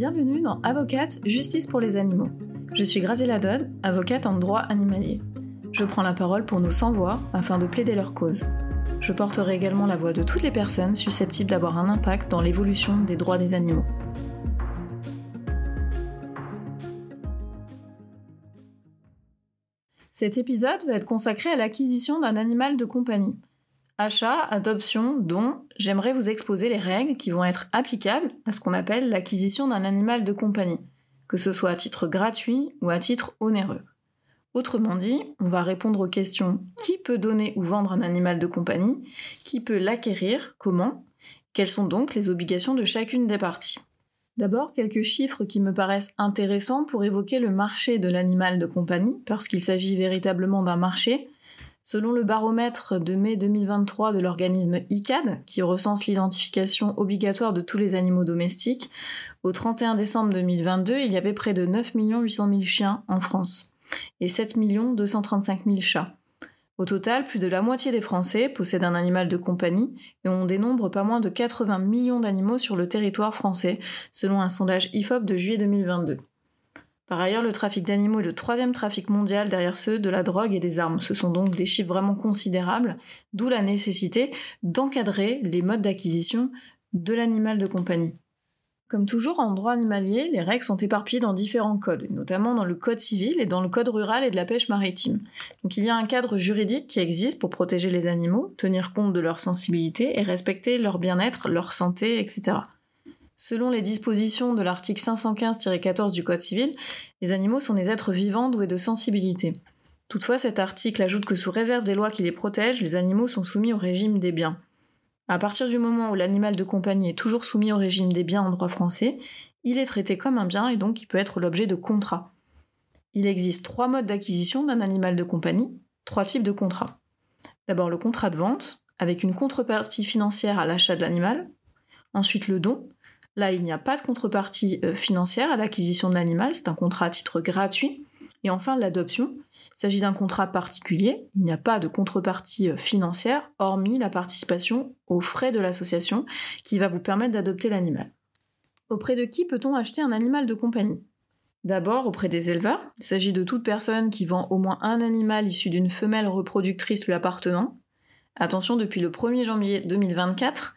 Bienvenue dans Avocate Justice pour les animaux. Je suis Graziella Dodd, avocate en droit animalier. Je prends la parole pour nos sans-voix afin de plaider leur cause. Je porterai également la voix de toutes les personnes susceptibles d'avoir un impact dans l'évolution des droits des animaux. Cet épisode va être consacré à l'acquisition d'un animal de compagnie. Achat, adoption, don, j'aimerais vous exposer les règles qui vont être applicables à ce qu'on appelle l'acquisition d'un animal de compagnie, que ce soit à titre gratuit ou à titre onéreux. Autrement dit, on va répondre aux questions qui peut donner ou vendre un animal de compagnie, qui peut l'acquérir, comment, quelles sont donc les obligations de chacune des parties? D'abord, quelques chiffres qui me paraissent intéressants pour évoquer le marché de l'animal de compagnie, parce qu'il s'agit véritablement d'un marché Selon le baromètre de mai 2023 de l'organisme ICAD, qui recense l'identification obligatoire de tous les animaux domestiques, au 31 décembre 2022, il y avait près de 9 800 000 chiens en France et 7 235 000 chats. Au total, plus de la moitié des Français possèdent un animal de compagnie et on dénombre pas moins de 80 millions d'animaux sur le territoire français, selon un sondage IFOP de juillet 2022. Par ailleurs, le trafic d'animaux est le troisième trafic mondial derrière ceux de la drogue et des armes. Ce sont donc des chiffres vraiment considérables, d'où la nécessité d'encadrer les modes d'acquisition de l'animal de compagnie. Comme toujours en droit animalier, les règles sont éparpillées dans différents codes, notamment dans le code civil et dans le code rural et de la pêche maritime. Donc il y a un cadre juridique qui existe pour protéger les animaux, tenir compte de leur sensibilité et respecter leur bien-être, leur santé, etc. Selon les dispositions de l'article 515-14 du Code civil, les animaux sont des êtres vivants doués de sensibilité. Toutefois, cet article ajoute que sous réserve des lois qui les protègent, les animaux sont soumis au régime des biens. À partir du moment où l'animal de compagnie est toujours soumis au régime des biens en droit français, il est traité comme un bien et donc il peut être l'objet de contrats. Il existe trois modes d'acquisition d'un animal de compagnie, trois types de contrats. D'abord le contrat de vente, avec une contrepartie financière à l'achat de l'animal. Ensuite le don, Là, il n'y a pas de contrepartie euh, financière à l'acquisition de l'animal, c'est un contrat à titre gratuit. Et enfin, l'adoption. Il s'agit d'un contrat particulier, il n'y a pas de contrepartie euh, financière, hormis la participation aux frais de l'association qui va vous permettre d'adopter l'animal. Auprès de qui peut-on acheter un animal de compagnie? D'abord auprès des éleveurs. Il s'agit de toute personne qui vend au moins un animal issu d'une femelle reproductrice lui appartenant. Attention, depuis le 1er janvier 2024,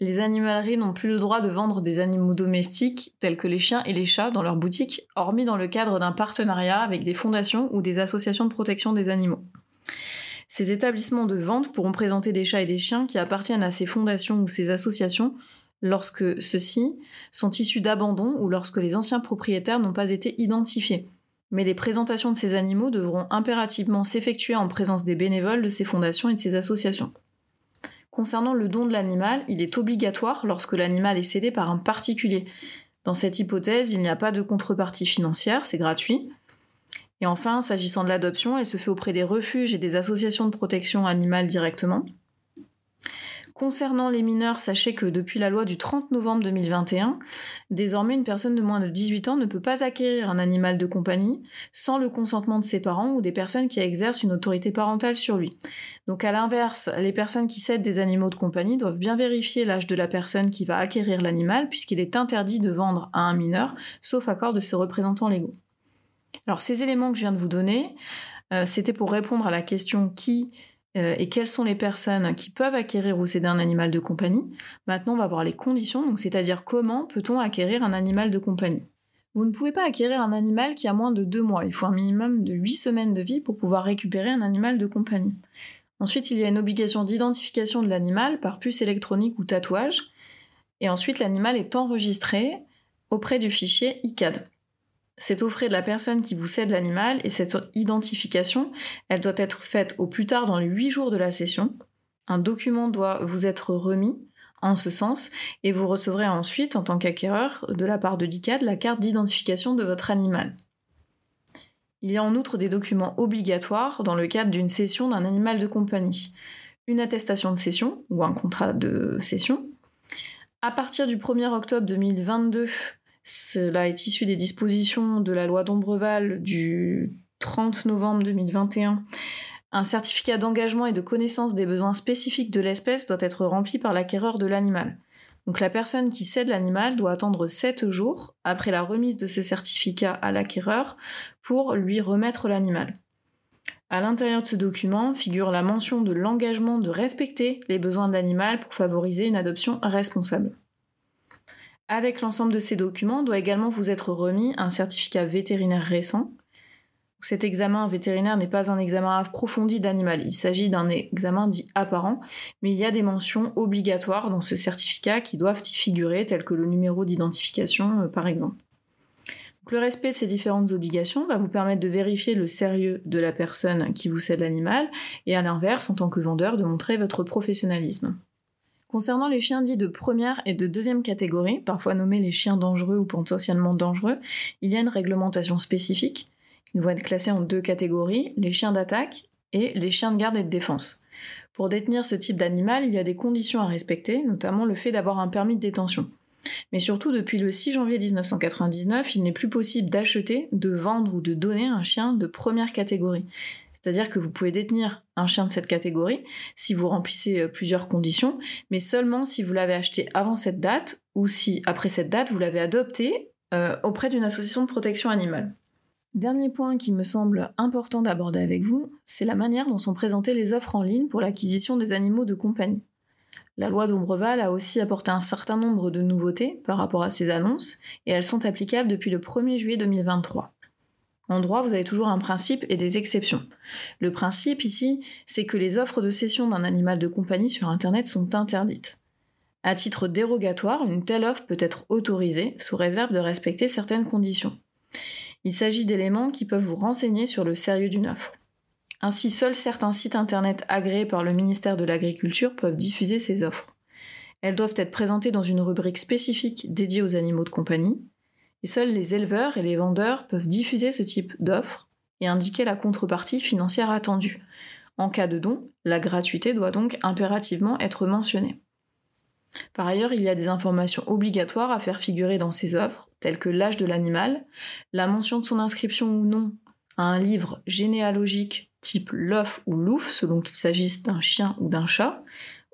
les animaleries n'ont plus le droit de vendre des animaux domestiques tels que les chiens et les chats dans leurs boutiques, hormis dans le cadre d'un partenariat avec des fondations ou des associations de protection des animaux. Ces établissements de vente pourront présenter des chats et des chiens qui appartiennent à ces fondations ou ces associations lorsque ceux-ci sont issus d'abandon ou lorsque les anciens propriétaires n'ont pas été identifiés. Mais les présentations de ces animaux devront impérativement s'effectuer en présence des bénévoles de ces fondations et de ces associations. Concernant le don de l'animal, il est obligatoire lorsque l'animal est cédé par un particulier. Dans cette hypothèse, il n'y a pas de contrepartie financière, c'est gratuit. Et enfin, s'agissant de l'adoption, elle se fait auprès des refuges et des associations de protection animale directement. Concernant les mineurs, sachez que depuis la loi du 30 novembre 2021, désormais une personne de moins de 18 ans ne peut pas acquérir un animal de compagnie sans le consentement de ses parents ou des personnes qui exercent une autorité parentale sur lui. Donc à l'inverse, les personnes qui cèdent des animaux de compagnie doivent bien vérifier l'âge de la personne qui va acquérir l'animal puisqu'il est interdit de vendre à un mineur sauf accord de ses représentants légaux. Alors ces éléments que je viens de vous donner, euh, c'était pour répondre à la question qui euh, et quelles sont les personnes qui peuvent acquérir ou céder un animal de compagnie? Maintenant, on va voir les conditions, c'est-à-dire comment peut-on acquérir un animal de compagnie? Vous ne pouvez pas acquérir un animal qui a moins de deux mois. Il faut un minimum de huit semaines de vie pour pouvoir récupérer un animal de compagnie. Ensuite, il y a une obligation d'identification de l'animal par puce électronique ou tatouage. Et ensuite, l'animal est enregistré auprès du fichier ICAD c'est au frais de la personne qui vous cède l'animal et cette identification, elle doit être faite au plus tard dans les 8 jours de la session. Un document doit vous être remis en ce sens et vous recevrez ensuite, en tant qu'acquéreur, de la part de l'ICAD, la carte d'identification de votre animal. Il y a en outre des documents obligatoires dans le cadre d'une cession d'un animal de compagnie. Une attestation de cession ou un contrat de cession. À partir du 1er octobre 2022, cela est issu des dispositions de la loi d'Ombreval du 30 novembre 2021. Un certificat d'engagement et de connaissance des besoins spécifiques de l'espèce doit être rempli par l'acquéreur de l'animal. Donc la personne qui cède l'animal doit attendre 7 jours après la remise de ce certificat à l'acquéreur pour lui remettre l'animal. À l'intérieur de ce document figure la mention de l'engagement de respecter les besoins de l'animal pour favoriser une adoption responsable. Avec l'ensemble de ces documents doit également vous être remis un certificat vétérinaire récent. Cet examen vétérinaire n'est pas un examen approfondi d'animal, il s'agit d'un examen dit apparent, mais il y a des mentions obligatoires dans ce certificat qui doivent y figurer, telles que le numéro d'identification euh, par exemple le respect de ces différentes obligations va vous permettre de vérifier le sérieux de la personne qui vous cède l'animal et à l'inverse, en tant que vendeur, de montrer votre professionnalisme. Concernant les chiens dits de première et de deuxième catégorie, parfois nommés les chiens dangereux ou potentiellement dangereux, il y a une réglementation spécifique. Ils vont être classés en deux catégories, les chiens d'attaque et les chiens de garde et de défense. Pour détenir ce type d'animal, il y a des conditions à respecter, notamment le fait d'avoir un permis de détention. Mais surtout, depuis le 6 janvier 1999, il n'est plus possible d'acheter, de vendre ou de donner un chien de première catégorie. C'est-à-dire que vous pouvez détenir un chien de cette catégorie si vous remplissez euh, plusieurs conditions, mais seulement si vous l'avez acheté avant cette date ou si, après cette date, vous l'avez adopté euh, auprès d'une association de protection animale. Dernier point qui me semble important d'aborder avec vous, c'est la manière dont sont présentées les offres en ligne pour l'acquisition des animaux de compagnie. La loi d'Ombreval a aussi apporté un certain nombre de nouveautés par rapport à ces annonces, et elles sont applicables depuis le 1er juillet 2023. En droit, vous avez toujours un principe et des exceptions. Le principe ici, c'est que les offres de cession d'un animal de compagnie sur Internet sont interdites. À titre dérogatoire, une telle offre peut être autorisée sous réserve de respecter certaines conditions. Il s'agit d'éléments qui peuvent vous renseigner sur le sérieux d'une offre. Ainsi, seuls certains sites internet agréés par le ministère de l'Agriculture peuvent diffuser ces offres. Elles doivent être présentées dans une rubrique spécifique dédiée aux animaux de compagnie, et seuls les éleveurs et les vendeurs peuvent diffuser ce type d'offres et indiquer la contrepartie financière attendue. En cas de don, la gratuité doit donc impérativement être mentionnée. Par ailleurs, il y a des informations obligatoires à faire figurer dans ces offres, telles que l'âge de l'animal, la mention de son inscription ou non à un livre généalogique type l'œuf ou l'ouf, selon qu'il s'agisse d'un chien ou d'un chat.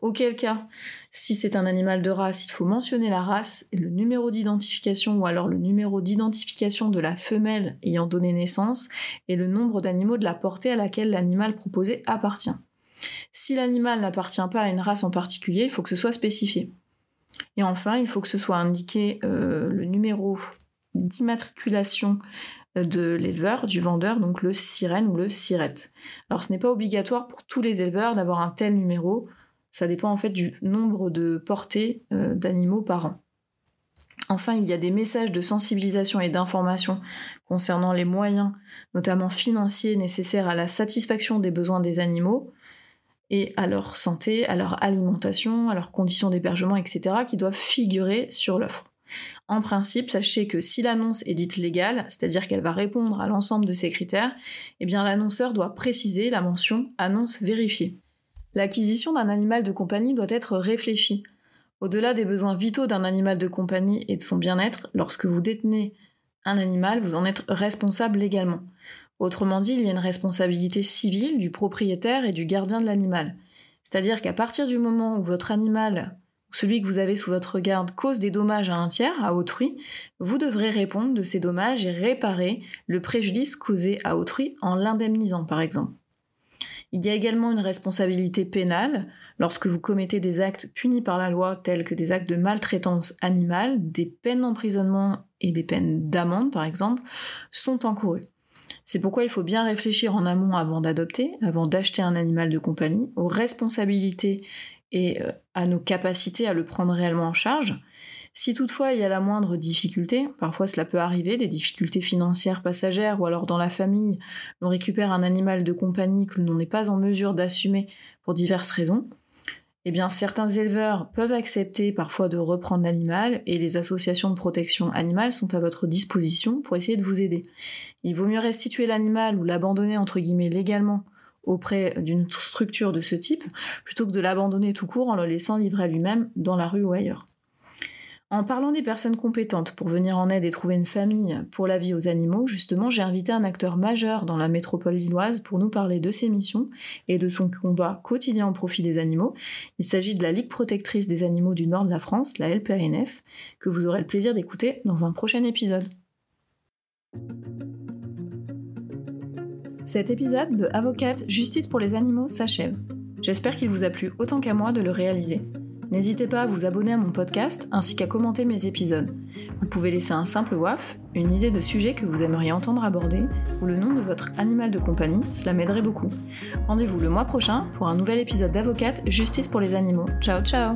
Auquel cas, si c'est un animal de race, il faut mentionner la race le numéro d'identification ou alors le numéro d'identification de la femelle ayant donné naissance et le nombre d'animaux de la portée à laquelle l'animal proposé appartient. Si l'animal n'appartient pas à une race en particulier, il faut que ce soit spécifié. Et enfin, il faut que ce soit indiqué euh, le numéro d'immatriculation de l'éleveur, du vendeur, donc le sirène ou le sirette. Alors ce n'est pas obligatoire pour tous les éleveurs d'avoir un tel numéro, ça dépend en fait du nombre de portées euh, d'animaux par an. Enfin, il y a des messages de sensibilisation et d'information concernant les moyens, notamment financiers, nécessaires à la satisfaction des besoins des animaux et à leur santé, à leur alimentation, à leurs conditions d'hébergement, etc., qui doivent figurer sur l'offre. En principe, sachez que si l'annonce est dite légale, c'est-à-dire qu'elle va répondre à l'ensemble de ces critères, eh l'annonceur doit préciser la mention annonce vérifiée. L'acquisition d'un animal de compagnie doit être réfléchie. Au-delà des besoins vitaux d'un animal de compagnie et de son bien-être, lorsque vous détenez un animal, vous en êtes responsable légalement. Autrement dit, il y a une responsabilité civile du propriétaire et du gardien de l'animal. C'est-à-dire qu'à partir du moment où votre animal celui que vous avez sous votre garde cause des dommages à un tiers, à autrui, vous devrez répondre de ces dommages et réparer le préjudice causé à autrui en l'indemnisant par exemple. Il y a également une responsabilité pénale lorsque vous commettez des actes punis par la loi tels que des actes de maltraitance animale, des peines d'emprisonnement et des peines d'amende par exemple sont encourues. C'est pourquoi il faut bien réfléchir en amont avant d'adopter, avant d'acheter un animal de compagnie, aux responsabilités et euh, à nos capacités à le prendre réellement en charge. Si toutefois il y a la moindre difficulté, parfois cela peut arriver, des difficultés financières passagères ou alors dans la famille, on récupère un animal de compagnie que l'on n'est pas en mesure d'assumer pour diverses raisons, eh bien certains éleveurs peuvent accepter parfois de reprendre l'animal et les associations de protection animale sont à votre disposition pour essayer de vous aider. Il vaut mieux restituer l'animal ou l'abandonner entre guillemets légalement auprès d'une structure de ce type, plutôt que de l'abandonner tout court en le laissant livrer à lui-même dans la rue ou ailleurs. En parlant des personnes compétentes pour venir en aide et trouver une famille pour la vie aux animaux, justement, j'ai invité un acteur majeur dans la métropole lilloise pour nous parler de ses missions et de son combat quotidien au profit des animaux. Il s'agit de la Ligue protectrice des animaux du nord de la France, la LPANF, que vous aurez le plaisir d'écouter dans un prochain épisode. Cet épisode de Avocate Justice pour les animaux s'achève. J'espère qu'il vous a plu autant qu'à moi de le réaliser. N'hésitez pas à vous abonner à mon podcast ainsi qu'à commenter mes épisodes. Vous pouvez laisser un simple WAF, une idée de sujet que vous aimeriez entendre aborder ou le nom de votre animal de compagnie, cela m'aiderait beaucoup. Rendez-vous le mois prochain pour un nouvel épisode d'Avocate Justice pour les animaux. Ciao ciao